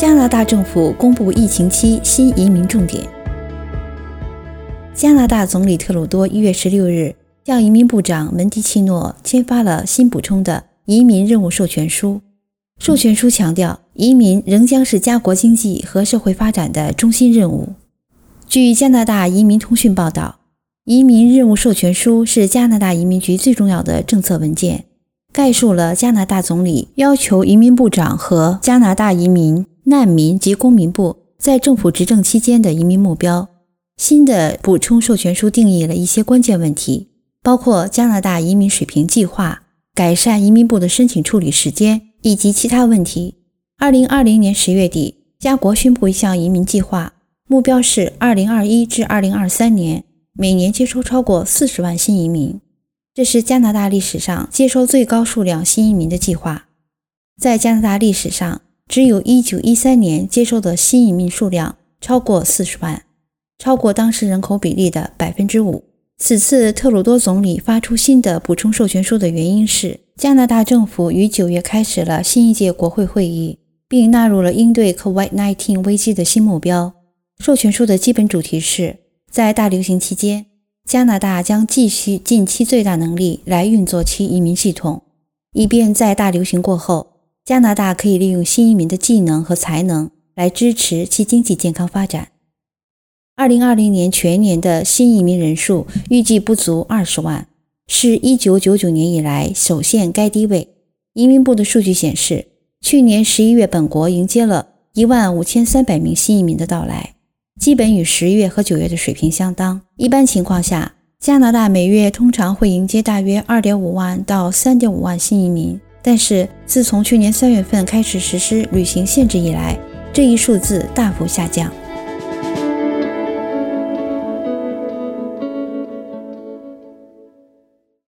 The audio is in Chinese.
加拿大政府公布疫情期新移民重点。加拿大总理特鲁多一月十六日向移民部长门迪奇诺签发了新补充的移民任务授权书。授权书强调，移民仍将是家国经济和社会发展的中心任务。据加拿大移民通讯报道，移民任务授权书是加拿大移民局最重要的政策文件，概述了加拿大总理要求移民部长和加拿大移民。难民及公民部在政府执政期间的移民目标。新的补充授权书定义了一些关键问题，包括加拿大移民水平计划、改善移民部的申请处理时间以及其他问题。二零二零年十月底，加国宣布一项移民计划，目标是二零二一至二零二三年每年接收超过四十万新移民。这是加拿大历史上接收最高数量新移民的计划。在加拿大历史上。只有一九一三年接受的新移民数量超过四十万，超过当时人口比例的百分之五。此次特鲁多总理发出新的补充授权书的原因是，加拿大政府于九月开始了新一届国会会议，并纳入了应对 COVID-19 危机的新目标。授权书的基本主题是，在大流行期间，加拿大将继续尽其最大能力来运作其移民系统，以便在大流行过后。加拿大可以利用新移民的技能和才能来支持其经济健康发展。二零二零年全年的新移民人数预计不足二十万，是一九九九年以来首现该低位。移民部的数据显示，去年十一月本国迎接了一万五千三百名新移民的到来，基本与十月和九月的水平相当。一般情况下，加拿大每月通常会迎接大约二点五万到三点五万新移民。但是，自从去年三月份开始实施旅行限制以来，这一数字大幅下降。